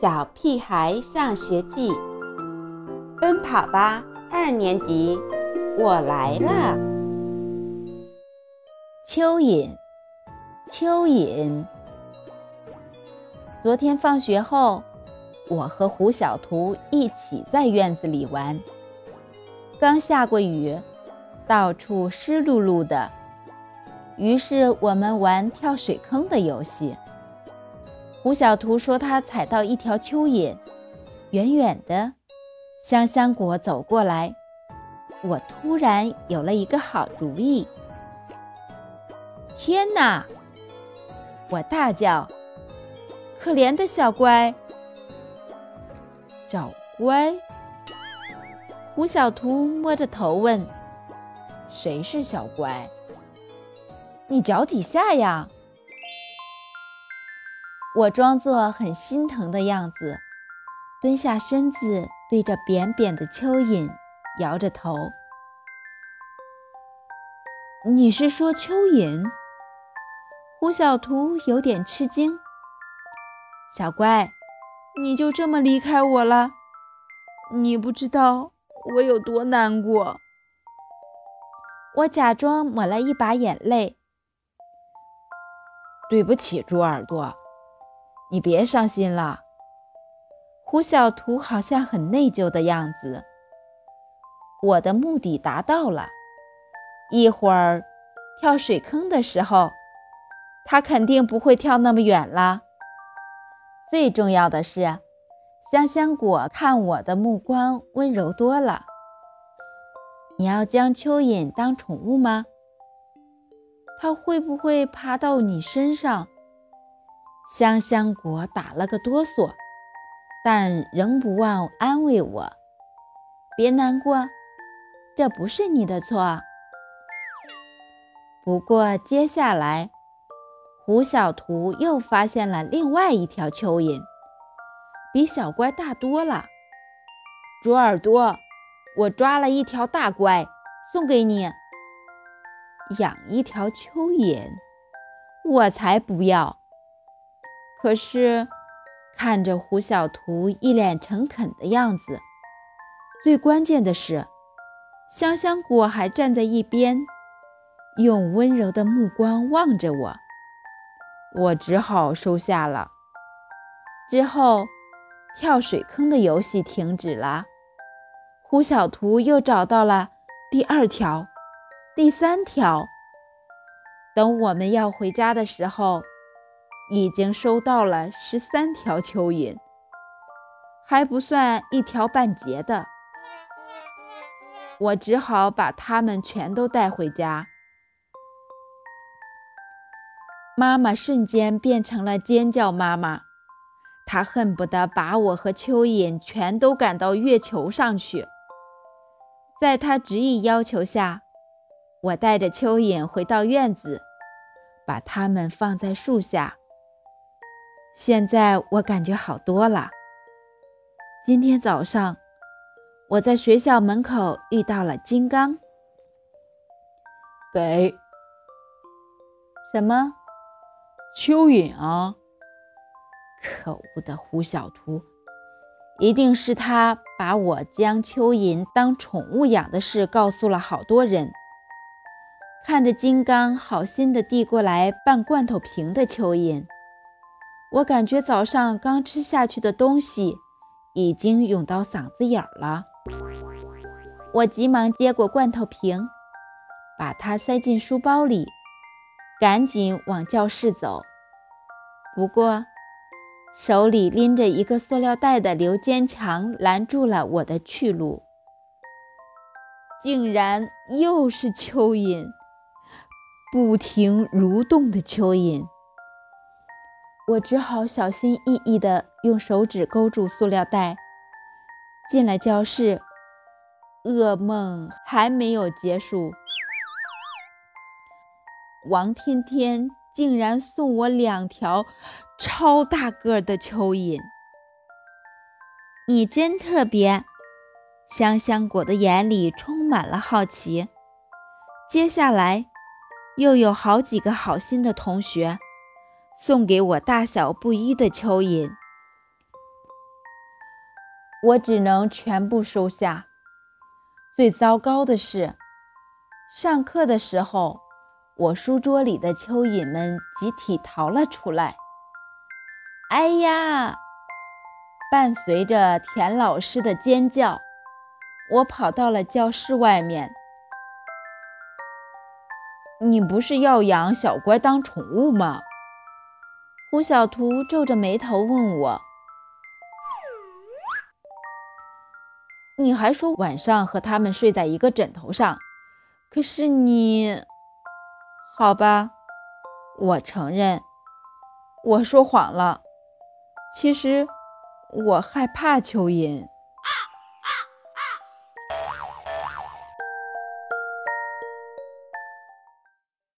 小屁孩上学记，奔跑吧二年级，我来了。蚯蚓，蚯蚓。昨天放学后，我和胡小图一起在院子里玩。刚下过雨，到处湿漉漉的，于是我们玩跳水坑的游戏。胡小图说：“他踩到一条蚯蚓，远远的，香香果走过来。我突然有了一个好主意！天哪！我大叫：‘可怜的小乖，小乖！’胡小图摸着头问：‘谁是小乖？你脚底下呀？’”我装作很心疼的样子，蹲下身子，对着扁扁的蚯蚓摇着头。你是说蚯蚓？胡小图有点吃惊。小乖，你就这么离开我了？你不知道我有多难过。我假装抹了一把眼泪。对不起，猪耳朵。你别伤心了，胡小图好像很内疚的样子。我的目的达到了，一会儿跳水坑的时候，他肯定不会跳那么远了。最重要的是，香香果看我的目光温柔多了。你要将蚯蚓当宠物吗？它会不会爬到你身上？香香果打了个哆嗦，但仍不忘安慰我：“别难过，这不是你的错。”不过接下来，胡小图又发现了另外一条蚯蚓，比小乖大多了。猪耳朵，我抓了一条大乖，送给你。养一条蚯蚓，我才不要！可是，看着胡小图一脸诚恳的样子，最关键的是，香香果还站在一边，用温柔的目光望着我。我只好收下了。之后，跳水坑的游戏停止了。胡小图又找到了第二条、第三条。等我们要回家的时候。已经收到了十三条蚯蚓，还不算一条半截的。我只好把它们全都带回家。妈妈瞬间变成了尖叫妈妈，她恨不得把我和蚯蚓全都赶到月球上去。在她执意要求下，我带着蚯蚓回到院子，把它们放在树下。现在我感觉好多了。今天早上，我在学校门口遇到了金刚。给什么？蚯蚓啊！可恶的胡小图，一定是他把我将蚯蚓当宠物养的事告诉了好多人。看着金刚好心的递过来半罐头瓶的蚯蚓。我感觉早上刚吃下去的东西已经涌到嗓子眼儿了。我急忙接过罐头瓶，把它塞进书包里，赶紧往教室走。不过，手里拎着一个塑料袋的刘坚强拦住了我的去路。竟然又是蚯蚓，不停蠕动的蚯蚓。我只好小心翼翼地用手指勾住塑料袋，进了教室。噩梦还没有结束，王天天竟然送我两条超大个的蚯蚓。你真特别，香香果的眼里充满了好奇。接下来，又有好几个好心的同学。送给我大小不一的蚯蚓，我只能全部收下。最糟糕的是，上课的时候，我书桌里的蚯蚓们集体逃了出来。哎呀！伴随着田老师的尖叫，我跑到了教室外面。你不是要养小乖当宠物吗？胡小图皱着眉头问我。你还说晚上和他们睡在一个枕头上，可是你……好吧，我承认，我说谎了。其实。我害怕蚯蚓。